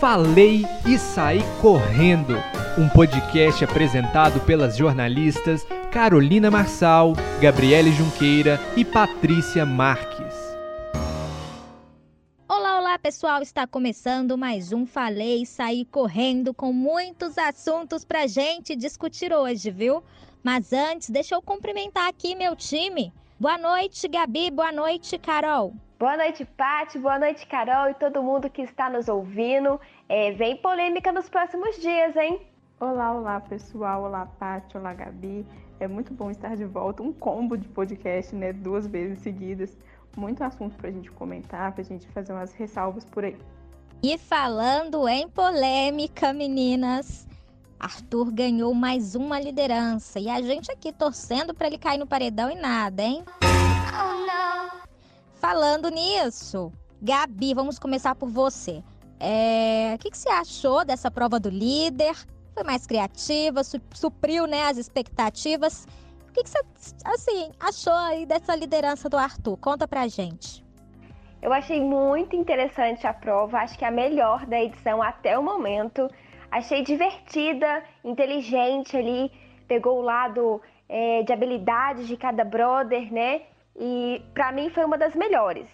Falei e Saí Correndo, um podcast apresentado pelas jornalistas Carolina Marçal, Gabriele Junqueira e Patrícia Marques. Olá, olá pessoal, está começando mais um Falei e Saí Correndo com muitos assuntos pra gente discutir hoje, viu? Mas antes, deixa eu cumprimentar aqui meu time. Boa noite, Gabi, boa noite, Carol. Boa noite, Pati. Boa noite, Carol e todo mundo que está nos ouvindo. É, vem polêmica nos próximos dias, hein? Olá, olá, pessoal. Olá, Pati. Olá, Gabi. É muito bom estar de volta. Um combo de podcast, né? Duas vezes seguidas. Muito assunto para a gente comentar, para a gente fazer umas ressalvas por aí. E falando em polêmica, meninas, Arthur ganhou mais uma liderança e a gente aqui torcendo para ele cair no paredão e nada, hein? Oh, não. Falando nisso, Gabi, vamos começar por você. É... O que, que você achou dessa prova do líder? Foi mais criativa, su supriu né, as expectativas. O que, que você assim, achou aí dessa liderança do Arthur? Conta pra gente. Eu achei muito interessante a prova, acho que é a melhor da edição até o momento. Achei divertida, inteligente ali, pegou o lado é, de habilidades de cada brother, né? E para mim foi uma das melhores.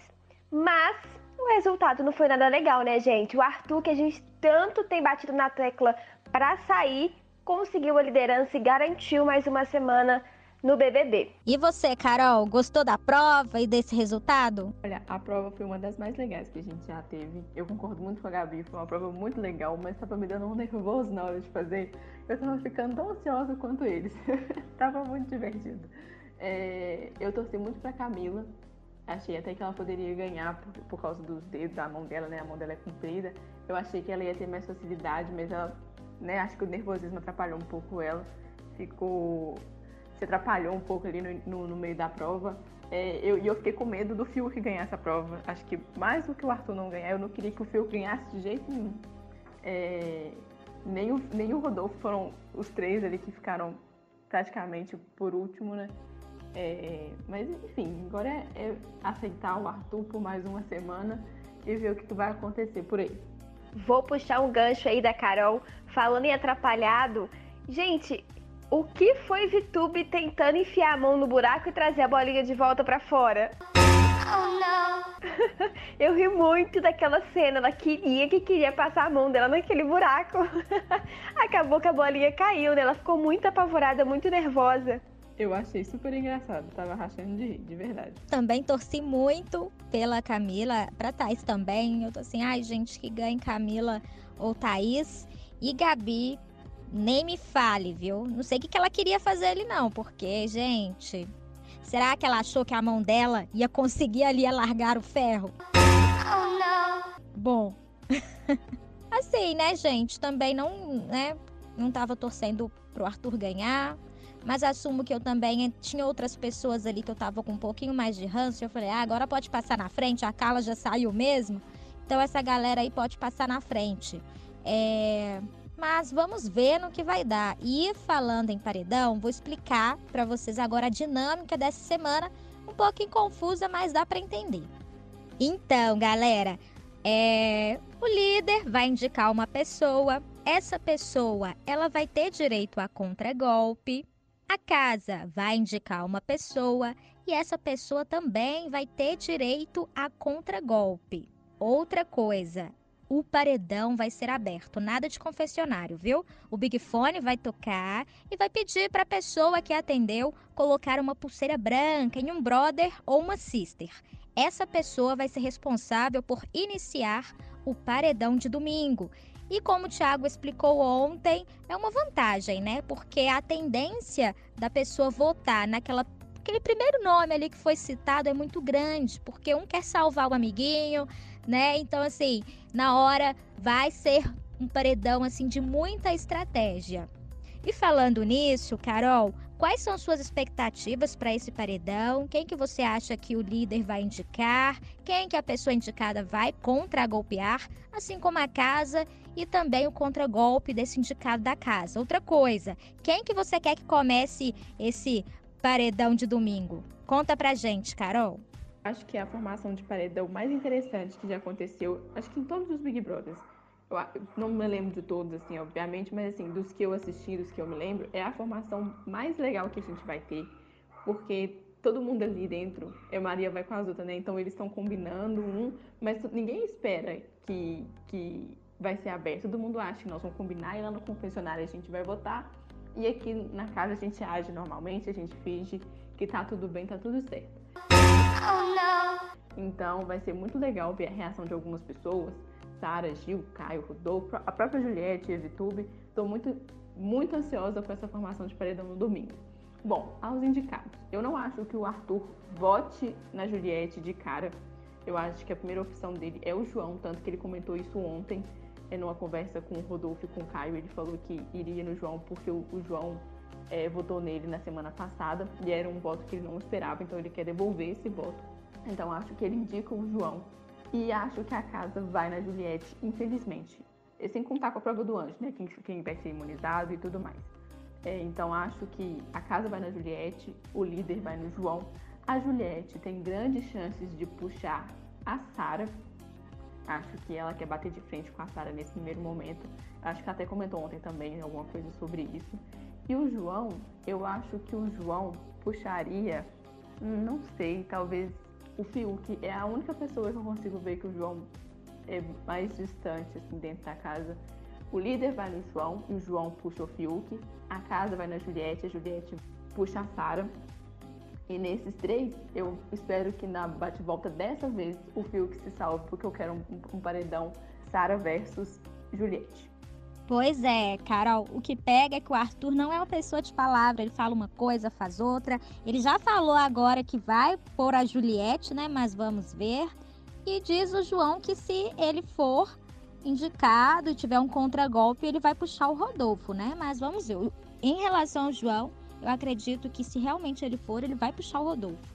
Mas o resultado não foi nada legal, né, gente? O Arthur, que a gente tanto tem batido na tecla para sair, conseguiu a liderança e garantiu mais uma semana no BBB. E você, Carol, gostou da prova e desse resultado? Olha, a prova foi uma das mais legais que a gente já teve. Eu concordo muito com a Gabi, foi uma prova muito legal, mas tava me dando um nervoso na hora de fazer. Eu tava ficando tão ansiosa quanto eles. tava muito divertido. É, eu torci muito pra Camila. Achei até que ela poderia ganhar por, por, causa dos dedos da mão dela, né? A mão dela é comprida. Eu achei que ela ia ter mais facilidade, mas ela, né? Acho que o nervosismo atrapalhou um pouco ela. Ficou. Se atrapalhou um pouco ali no, no, no meio da prova. É, eu, e eu fiquei com medo do Fiuk ganhar essa prova. Acho que mais do que o Arthur não ganhar, eu não queria que o Fiuk ganhasse de jeito nenhum. É, nem, o, nem o Rodolfo foram os três ali que ficaram praticamente por último, né? É, mas enfim, agora é, é, aceitar o Arthur por mais uma semana e ver o que vai acontecer por aí. Vou puxar um gancho aí da Carol, falando em atrapalhado. Gente, o que foi Vitube tentando enfiar a mão no buraco e trazer a bolinha de volta para fora? Oh, não! Eu ri muito daquela cena. Ela queria que queria passar a mão dela naquele buraco. Acabou que a bolinha caiu, né? Ela ficou muito apavorada, muito nervosa. Eu achei super engraçado, tava rachando de rir, de verdade. Também torci muito pela Camila, pra Thaís também. Eu tô assim, ai gente, que ganhe Camila ou Thaís. E Gabi, nem me fale, viu? Não sei o que, que ela queria fazer ali, não, porque, gente. Será que ela achou que a mão dela ia conseguir ali alargar o ferro? Oh, não! Bom. assim, né, gente? Também não, né? Não tava torcendo pro Arthur ganhar mas assumo que eu também tinha outras pessoas ali que eu tava com um pouquinho mais de ranço. Eu falei, ah, agora pode passar na frente, a Carla já saiu mesmo. Então essa galera aí pode passar na frente. É... Mas vamos ver no que vai dar. E falando em paredão, vou explicar para vocês agora a dinâmica dessa semana, um pouquinho confusa, mas dá para entender. Então, galera, é... o líder vai indicar uma pessoa. Essa pessoa, ela vai ter direito a contragolpe, a casa vai indicar uma pessoa e essa pessoa também vai ter direito a contragolpe. Outra coisa, o paredão vai ser aberto, nada de confessionário, viu? O Big Fone vai tocar e vai pedir para a pessoa que atendeu colocar uma pulseira branca em um brother ou uma sister. Essa pessoa vai ser responsável por iniciar o paredão de domingo. E como o Thiago explicou ontem, é uma vantagem, né? Porque a tendência da pessoa votar naquela aquele primeiro nome ali que foi citado é muito grande, porque um quer salvar o amiguinho, né? Então assim, na hora vai ser um paredão assim de muita estratégia. E falando nisso, Carol, quais são suas expectativas para esse paredão? Quem que você acha que o líder vai indicar? Quem que a pessoa indicada vai contra-golpear? Assim como a casa e também o contragolpe desse indicado da casa. Outra coisa, quem que você quer que comece esse paredão de domingo? Conta pra gente, Carol. Acho que é a formação de paredão mais interessante que já aconteceu, acho que em todos os Big Brothers. Eu não me lembro de todos, assim, obviamente, mas assim, dos que eu assisti, dos que eu me lembro, é a formação mais legal que a gente vai ter, porque todo mundo ali dentro, é Maria vai com as outras, né? Então eles estão combinando um, mas ninguém espera que, que vai ser aberto. Todo mundo acha que nós vamos combinar e lá no confessionário a gente vai votar. E aqui na casa a gente age normalmente, a gente finge que tá tudo bem, tá tudo certo. Oh, então vai ser muito legal ver a reação de algumas pessoas. Sara, Gil, Caio, Rodolfo, a própria Juliette e a Vitube. Estou muito, muito ansiosa com essa formação de paredão no domingo. Bom, aos indicados. Eu não acho que o Arthur vote na Juliette de cara. Eu acho que a primeira opção dele é o João, tanto que ele comentou isso ontem, é, numa conversa com o Rodolfo e com o Caio. Ele falou que iria no João porque o, o João é, votou nele na semana passada e era um voto que ele não esperava, então ele quer devolver esse voto. Então acho que ele indica o João e acho que a casa vai na Juliette, infelizmente. E sem contar com a prova do anjo, né? Quem, quem vai ser imunizado e tudo mais. É, então acho que a casa vai na Juliette, o líder vai no João. A Juliette tem grandes chances de puxar a Sara. Acho que ela quer bater de frente com a Sara nesse primeiro momento. Acho que até comentou ontem também alguma coisa sobre isso. E o João, eu acho que o João puxaria, não sei, talvez o Fiuk é a única pessoa que eu consigo ver que o João é mais distante assim dentro da casa o líder vai no João e o João puxa o Fiuk. A casa vai na Juliette, a Juliette puxa a Sara. E nesses três, eu espero que na bate-volta dessa vez o Fiuk se salve, porque eu quero um, um paredão Sara versus Juliette. Pois é, Carol, o que pega é que o Arthur não é uma pessoa de palavra, ele fala uma coisa, faz outra. Ele já falou agora que vai pôr a Juliette, né? Mas vamos ver. E diz o João que se ele for, indicado e tiver um contragolpe, ele vai puxar o Rodolfo, né? Mas vamos ver. Em relação ao João, eu acredito que se realmente ele for, ele vai puxar o Rodolfo.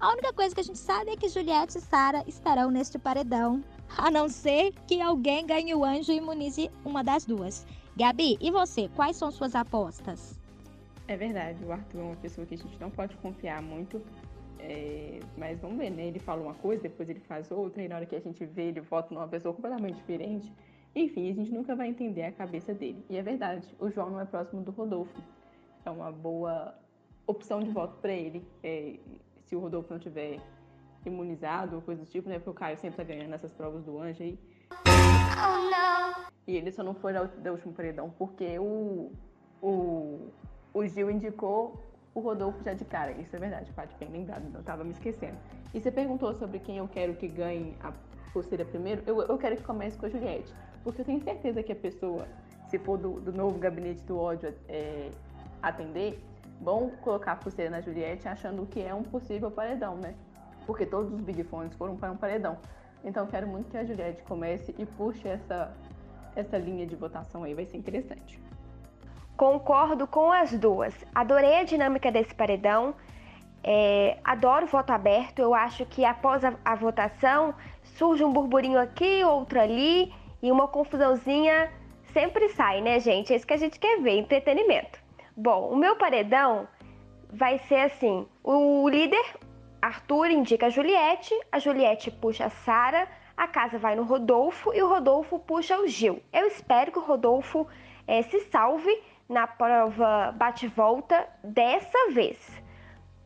A única coisa que a gente sabe é que Juliette e Sara estarão neste paredão, a não ser que alguém ganhe o anjo e imunize uma das duas. Gabi, e você? Quais são suas apostas? É verdade, o Arthur é uma pessoa que a gente não pode confiar muito. É, mas vamos ver, né? Ele fala uma coisa, depois ele faz outra, e na hora que a gente vê, ele vota numa pessoa completamente diferente. Enfim, a gente nunca vai entender a cabeça dele. E é verdade, o João não é próximo do Rodolfo. É uma boa opção de voto para ele. É, se o Rodolfo não tiver imunizado ou coisa do tipo, né? Porque o Caio sempre tá ganhando essas provas do anjo aí. Oh, e ele só não foi da última paredão porque o, o, o Gil indicou o Rodolfo já de cara. Isso é verdade, Paty, bem lembrado, não estava me esquecendo. E você perguntou sobre quem eu quero que ganhe a pulseira primeiro. Eu, eu quero que comece com a Juliette, porque eu tenho certeza que a pessoa, se for do, do novo gabinete do ódio é, atender, vão colocar a pulseira na Juliette achando que é um possível paredão, né? Porque todos os Big Fones foram para um paredão. Então quero muito que a Juliette comece e puxe essa, essa linha de votação aí, vai ser interessante. Concordo com as duas. Adorei a dinâmica desse paredão. É, adoro voto aberto. Eu acho que após a, a votação surge um burburinho aqui, outro ali e uma confusãozinha sempre sai, né, gente? É isso que a gente quer ver, entretenimento. Bom, o meu paredão vai ser assim: o líder Arthur indica a Juliette, a Juliette puxa a Sara, a casa vai no Rodolfo e o Rodolfo puxa o Gil. Eu espero que o Rodolfo é, se salve na prova bate-volta dessa vez.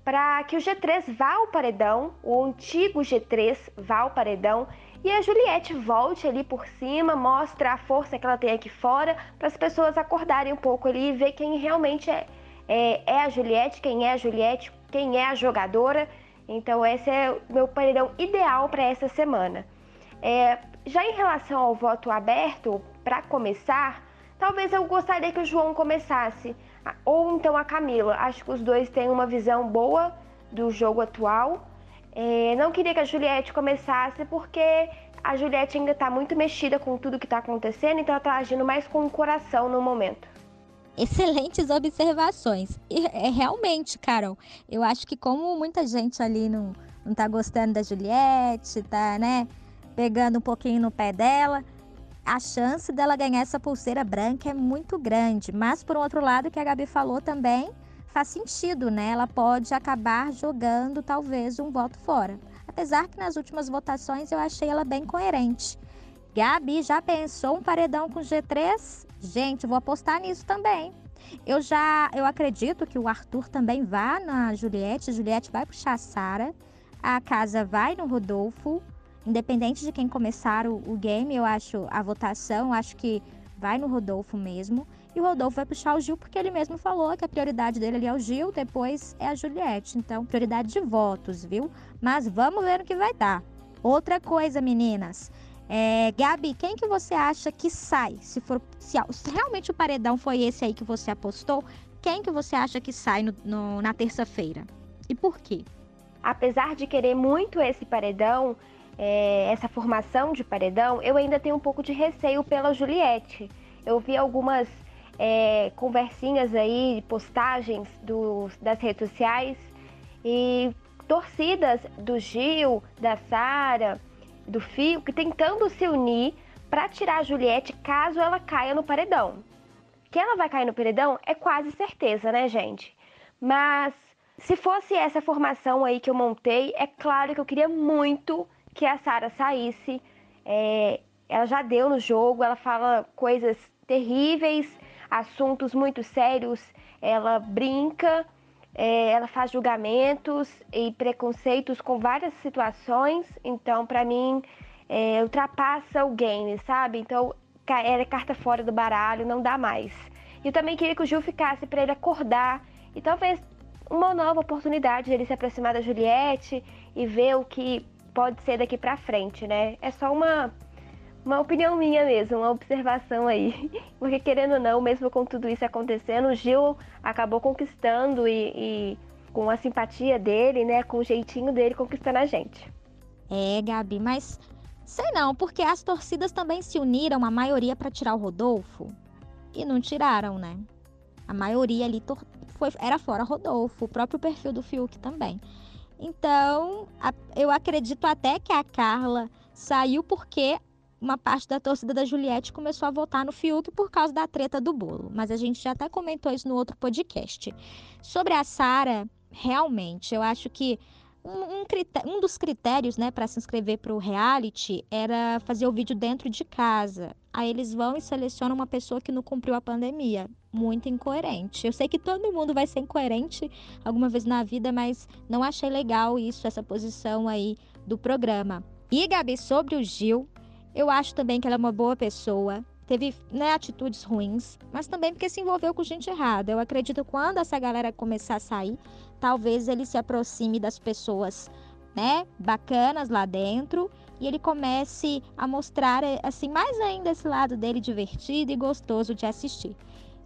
Para que o G3 vá ao paredão, o antigo G3 vá ao paredão e a Juliette volte ali por cima, mostra a força que ela tem aqui fora, para as pessoas acordarem um pouco ali e ver quem realmente é, é, é a Juliette, quem é a Juliette, quem é a jogadora. Então, esse é o meu paredão ideal para essa semana. É, já em relação ao voto aberto, para começar, Talvez eu gostaria que o João começasse, ou então a Camila. Acho que os dois têm uma visão boa do jogo atual. É, não queria que a Juliette começasse porque a Juliette ainda está muito mexida com tudo que está acontecendo, então ela está agindo mais com o coração no momento. Excelentes observações. E é realmente, Carol, eu acho que como muita gente ali não, não tá gostando da Juliette, tá, né, pegando um pouquinho no pé dela, a chance dela ganhar essa pulseira branca é muito grande. Mas, por outro lado, o que a Gabi falou também faz sentido, né? Ela pode acabar jogando talvez um voto fora. Apesar que nas últimas votações eu achei ela bem coerente. Gabi, já pensou um paredão com G3? Gente, vou apostar nisso também. Eu já, eu acredito que o Arthur também vá na Juliette, Juliette vai puxar a Sara, a casa vai no Rodolfo, independente de quem começar o, o game, eu acho a votação, acho que vai no Rodolfo mesmo. E o Rodolfo vai puxar o Gil porque ele mesmo falou que a prioridade dele ali é o Gil, depois é a Juliette. Então, prioridade de votos, viu? Mas vamos ver o que vai dar. Outra coisa, meninas. É, Gabi, quem que você acha que sai? Se for se, se, realmente o paredão foi esse aí que você apostou, quem que você acha que sai no, no, na terça-feira? E por quê? Apesar de querer muito esse paredão, é, essa formação de paredão, eu ainda tenho um pouco de receio pela Juliette. Eu vi algumas é, conversinhas aí, postagens do, das redes sociais e torcidas do Gil, da Sara, do Fio, que tentando se unir para tirar a Juliette caso ela caia no paredão. Que ela vai cair no paredão é quase certeza, né, gente? Mas se fosse essa formação aí que eu montei, é claro que eu queria muito que a Sara saísse. É, ela já deu no jogo, ela fala coisas terríveis, assuntos muito sérios, ela brinca, é, ela faz julgamentos e preconceitos com várias situações, então para mim é, ultrapassa o game, sabe? Então ela é carta fora do baralho, não dá mais. E eu também queria que o Gil ficasse para ele acordar e talvez uma nova oportunidade de ele se aproximar da Juliette e ver o que pode ser daqui para frente, né? É só uma uma opinião minha mesmo, uma observação aí. Porque querendo ou não, mesmo com tudo isso acontecendo, o Gil acabou conquistando e, e com a simpatia dele, né, com o jeitinho dele conquistando a gente. É, Gabi, mas sei não, porque as torcidas também se uniram, a maioria para tirar o Rodolfo e não tiraram, né? A maioria ali foi, era fora Rodolfo, o próprio perfil do Fiuk também. Então, a, eu acredito até que a Carla saiu porque uma parte da torcida da Juliette começou a votar no Fiuk por causa da treta do bolo. Mas a gente já até comentou isso no outro podcast. Sobre a Sara, realmente, eu acho que um, um, um dos critérios né, para se inscrever para o reality era fazer o vídeo dentro de casa. Aí eles vão e selecionam uma pessoa que não cumpriu a pandemia. Muito incoerente. Eu sei que todo mundo vai ser incoerente alguma vez na vida, mas não achei legal isso, essa posição aí do programa. E, Gabi, sobre o Gil, eu acho também que ela é uma boa pessoa. Teve né, atitudes ruins, mas também porque se envolveu com gente errada. Eu acredito que quando essa galera começar a sair, talvez ele se aproxime das pessoas né, bacanas lá dentro e ele comece a mostrar assim mais ainda esse lado dele divertido e gostoso de assistir.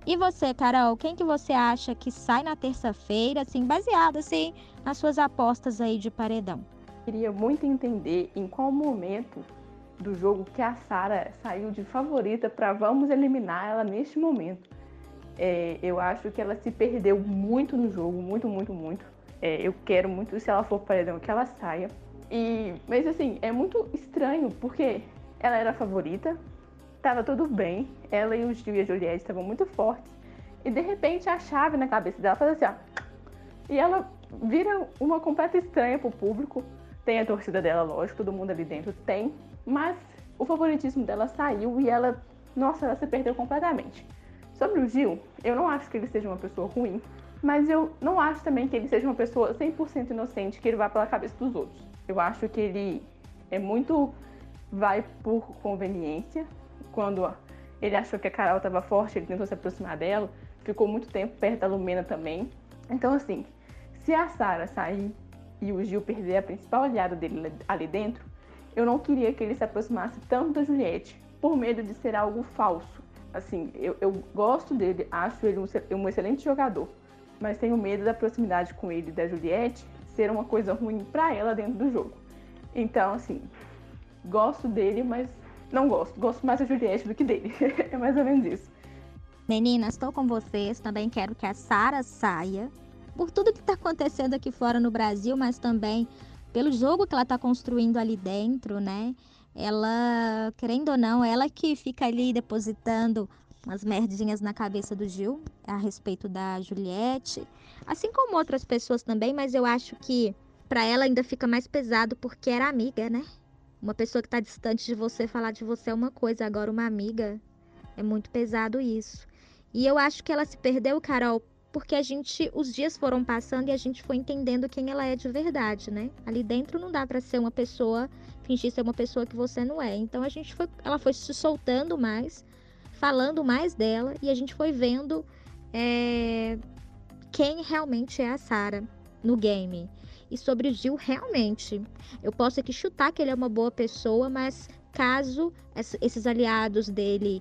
E você, Carol, quem que você acha que sai na terça-feira, assim, baseado assim nas suas apostas aí de paredão? Queria muito entender em qual momento do jogo que a Sara saiu de favorita para vamos eliminar ela neste momento. É, eu acho que ela se perdeu muito no jogo, muito, muito, muito. É, eu quero muito, se ela for paredão, que ela saia. E, mas assim, é muito estranho, porque ela era a favorita, tava tudo bem, ela e o Gil e a Juliette estavam muito fortes, e de repente a chave na cabeça dela faz assim, ó, e ela vira uma completa estranha pro público. Tem a torcida dela, lógico, todo mundo ali dentro tem, mas o favoritismo dela saiu e ela, nossa, ela se perdeu completamente. Sobre o Gil, eu não acho que ele seja uma pessoa ruim, mas eu não acho também que ele seja uma pessoa 100% inocente, que ele vá pela cabeça dos outros. Eu acho que ele é muito vai por conveniência. Quando ele achou que a Carol estava forte, ele tentou se aproximar dela, ficou muito tempo perto da Lumena também. Então, assim, se a Sara sair e o Gil perder a principal aliada dele ali dentro, eu não queria que ele se aproximasse tanto da Juliette, por medo de ser algo falso. Assim, eu, eu gosto dele, acho ele um, um excelente jogador, mas tenho medo da proximidade com ele e da Juliette ser uma coisa ruim para ela dentro do jogo. Então, assim, gosto dele, mas não gosto. Gosto mais da Juliette do que dele. é mais ou menos isso. Meninas, estou com vocês. Também quero que a Sara saia. Por tudo que está acontecendo aqui fora no Brasil, mas também pelo jogo que ela está construindo ali dentro, né? Ela, querendo ou não, ela que fica ali depositando umas merdinhas na cabeça do Gil a respeito da Juliette, assim como outras pessoas também, mas eu acho que para ela ainda fica mais pesado porque era amiga, né? Uma pessoa que está distante de você falar de você é uma coisa, agora uma amiga é muito pesado isso. E eu acho que ela se perdeu, Carol, porque a gente, os dias foram passando e a gente foi entendendo quem ela é de verdade, né? Ali dentro não dá para ser uma pessoa, fingir ser uma pessoa que você não é. Então a gente foi, ela foi se soltando mais, falando mais dela e a gente foi vendo é, quem realmente é a Sara no game. E sobre o Gil, realmente, eu posso aqui chutar que ele é uma boa pessoa, mas caso esses aliados dele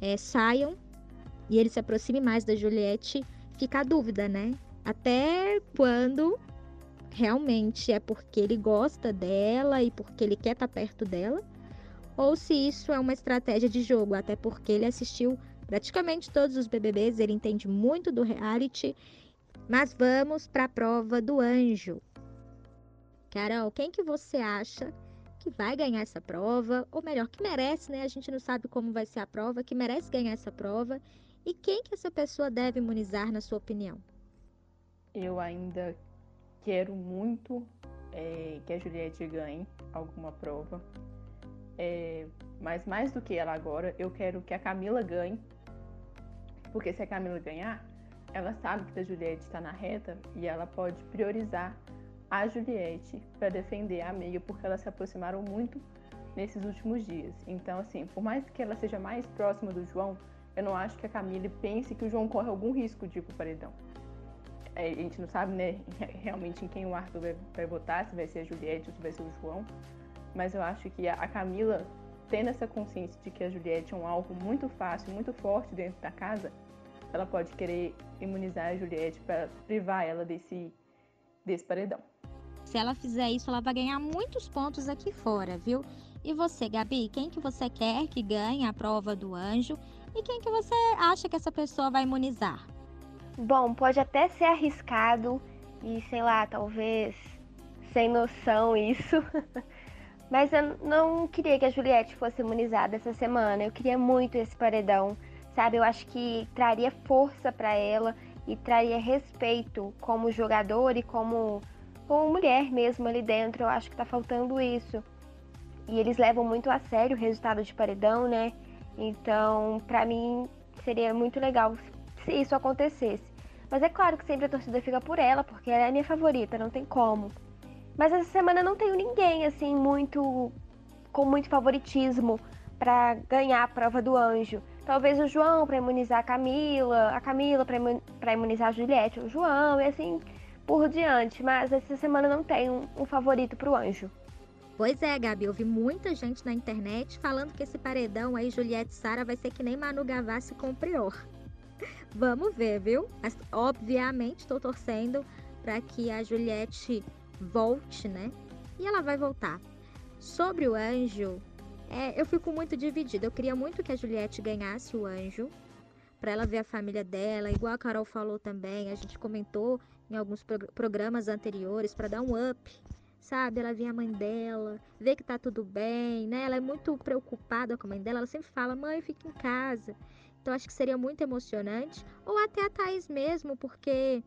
é, saiam e ele se aproxime mais da Juliette, fica a dúvida, né? Até quando realmente é porque ele gosta dela e porque ele quer estar perto dela, ou se isso é uma estratégia de jogo, até porque ele assistiu praticamente todos os BBBs, ele entende muito do reality. Mas vamos para a prova do anjo. Carol, quem que você acha que vai ganhar essa prova, ou melhor, que merece, né? A gente não sabe como vai ser a prova, que merece ganhar essa prova e quem que essa pessoa deve imunizar, na sua opinião? Eu ainda quero muito é, que a Juliette ganhe alguma prova. É, mas mais do que ela agora, eu quero que a Camila ganhe. Porque se a Camila ganhar, ela sabe que a Juliette está na reta e ela pode priorizar a Juliette para defender a amiga, porque elas se aproximaram muito nesses últimos dias. Então, assim, por mais que ela seja mais próxima do João, eu não acho que a Camille pense que o João corre algum risco de ir pro paredão. É, a gente não sabe, né, realmente em quem o Arthur vai, vai votar, se vai ser a Juliette ou se vai ser o João. Mas eu acho que a Camila, tendo essa consciência de que a Juliette é um alvo muito fácil, muito forte dentro da casa, ela pode querer imunizar a Juliette para privar ela desse, desse paredão. Se ela fizer isso, ela vai ganhar muitos pontos aqui fora, viu? E você, Gabi, quem que você quer que ganhe a prova do anjo? E quem que você acha que essa pessoa vai imunizar? Bom, pode até ser arriscado e sei lá, talvez sem noção isso. Mas eu não queria que a Juliette fosse imunizada essa semana. Eu queria muito esse paredão, sabe? Eu acho que traria força para ela e traria respeito como jogador e como, como mulher mesmo ali dentro. Eu acho que tá faltando isso. E eles levam muito a sério o resultado de paredão, né? Então, para mim, seria muito legal se isso acontecesse. Mas é claro que sempre a torcida fica por ela, porque ela é a minha favorita, não tem como. Mas essa semana não tenho ninguém assim muito com muito favoritismo para ganhar a prova do anjo. Talvez o João para imunizar a Camila, a Camila para imunizar a Juliette, o João e assim por diante. Mas essa semana não tem um, um favorito para o anjo. Pois é, Gabi, eu vi muita gente na internet falando que esse paredão aí, Juliette Sara, vai ser que nem Manu Gavassi com o Prior. Vamos ver, viu? Mas, obviamente, estou torcendo para que a Juliette volte, né? E ela vai voltar. Sobre o anjo, é, eu fico muito dividida. Eu queria muito que a Juliette ganhasse o anjo, para ela ver a família dela, igual a Carol falou também. A gente comentou em alguns programas anteriores para dar um up sabe? Ela vê a mãe dela, vê que tá tudo bem, né? Ela é muito preocupada com a mãe dela, ela sempre fala: mãe, fica em casa. Então acho que seria muito emocionante. Ou até a Thaís mesmo, porque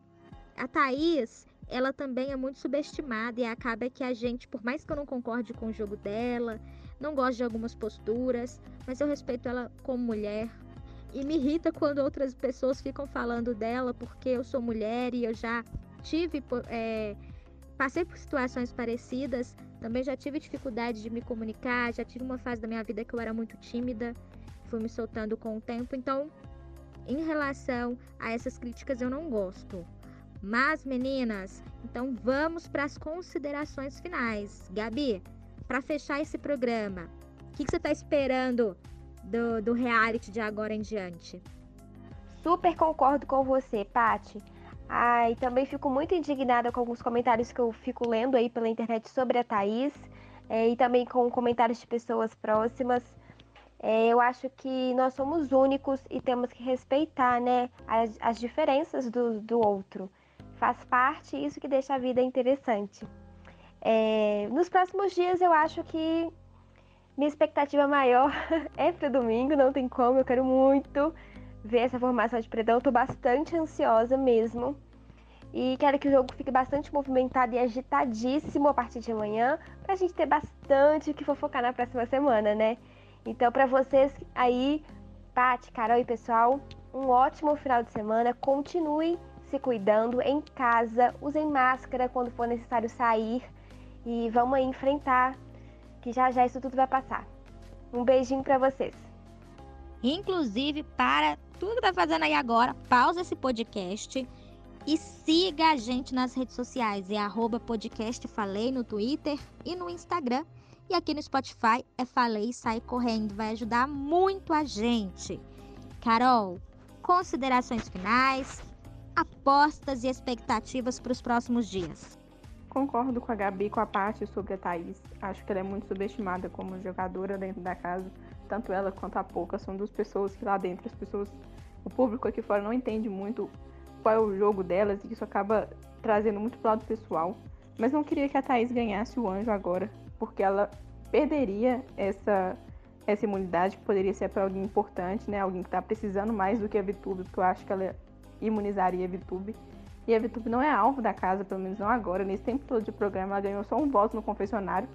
a Thaís, ela também é muito subestimada e acaba que a gente, por mais que eu não concorde com o jogo dela, não gosto de algumas posturas, mas eu respeito ela como mulher. E me irrita quando outras pessoas ficam falando dela porque eu sou mulher e eu já tive. É, Passei por situações parecidas, também já tive dificuldade de me comunicar, já tive uma fase da minha vida que eu era muito tímida, fui me soltando com o tempo, então em relação a essas críticas eu não gosto. Mas meninas, então vamos para as considerações finais. Gabi, para fechar esse programa, o que, que, você está esperando do, do reality de agora em diante? Super concordo com você, Pati. Ah, e também fico muito indignada com alguns comentários que eu fico lendo aí pela internet sobre a Thaís, é, e também com comentários de pessoas próximas. É, eu acho que nós somos únicos e temos que respeitar né, as, as diferenças do, do outro. Faz parte isso que deixa a vida interessante. É, nos próximos dias eu acho que minha expectativa maior é para domingo, não tem como, eu quero muito ver essa formação de predão. Eu tô bastante ansiosa mesmo. E quero que o jogo fique bastante movimentado e agitadíssimo a partir de amanhã, para a gente ter bastante o que fofocar na próxima semana, né? Então, para vocês aí, Paty, Carol e pessoal, um ótimo final de semana. Continue se cuidando em casa, usem máscara quando for necessário sair e vamos aí enfrentar, que já já isso tudo vai passar. Um beijinho para vocês. Inclusive, para tudo que tá fazendo aí agora, pausa esse podcast e siga a gente nas redes sociais. É arroba podcast Falei no Twitter e no Instagram. E aqui no Spotify é Falei e Sai Correndo. Vai ajudar muito a gente. Carol, considerações finais, apostas e expectativas para os próximos dias. Concordo com a Gabi com a parte sobre a Thaís. Acho que ela é muito subestimada como jogadora dentro da casa. Tanto ela quanto a Pouca são duas pessoas que lá dentro as pessoas, o público aqui fora não entende muito qual é o jogo delas e isso acaba trazendo muito pro lado pessoal. Mas não queria que a Thaís ganhasse o anjo agora, porque ela perderia essa, essa imunidade que poderia ser para alguém importante, né? Alguém que está precisando mais do que a Vitube, porque eu acho que ela imunizaria a Vitube. E a Vitube não é alvo da casa, pelo menos não agora. Nesse tempo todo de programa, ela ganhou só um voto no confessionário,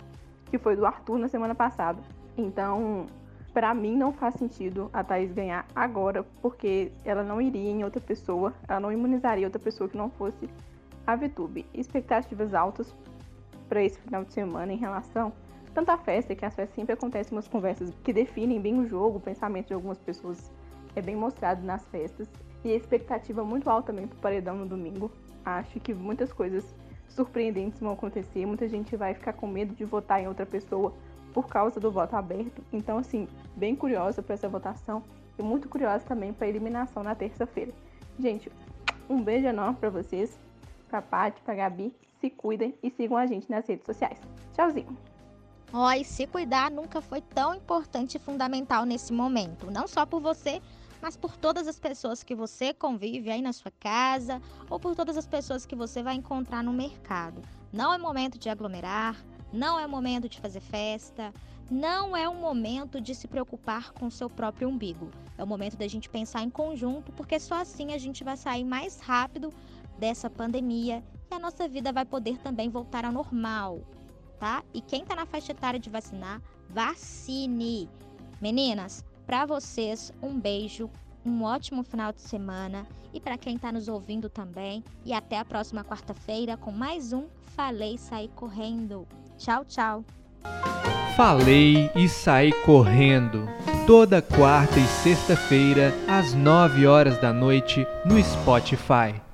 que foi do Arthur na semana passada. Então, para mim não faz sentido a Thaís ganhar agora, porque ela não iria em outra pessoa, ela não imunizaria outra pessoa que não fosse a VTube. Expectativas altas para esse final de semana em relação tanto à festa, que as festas sempre acontecem umas conversas que definem bem o jogo, o pensamento de algumas pessoas é bem mostrado nas festas, e a expectativa muito alta também para o paredão no domingo. Acho que muitas coisas surpreendentes vão acontecer, muita gente vai ficar com medo de votar em outra pessoa por causa do voto aberto. Então, assim, bem curiosa para essa votação e muito curiosa também para a eliminação na terça-feira. Gente, um beijo enorme para vocês, para Paty, para Gabi. Se cuidem e sigam a gente nas redes sociais. Tchauzinho. Ó, e se cuidar nunca foi tão importante e fundamental nesse momento. Não só por você, mas por todas as pessoas que você convive aí na sua casa ou por todas as pessoas que você vai encontrar no mercado. Não é momento de aglomerar, não é momento de fazer festa, não é o momento de se preocupar com o seu próprio umbigo. É o momento da gente pensar em conjunto, porque só assim a gente vai sair mais rápido dessa pandemia e a nossa vida vai poder também voltar ao normal, tá? E quem está na faixa etária de vacinar, vacine. Meninas, para vocês, um beijo, um ótimo final de semana e para quem está nos ouvindo também. E até a próxima quarta-feira com mais um Falei Sair Correndo. Tchau, tchau. Falei e saí correndo. Toda quarta e sexta-feira, às nove horas da noite, no Spotify.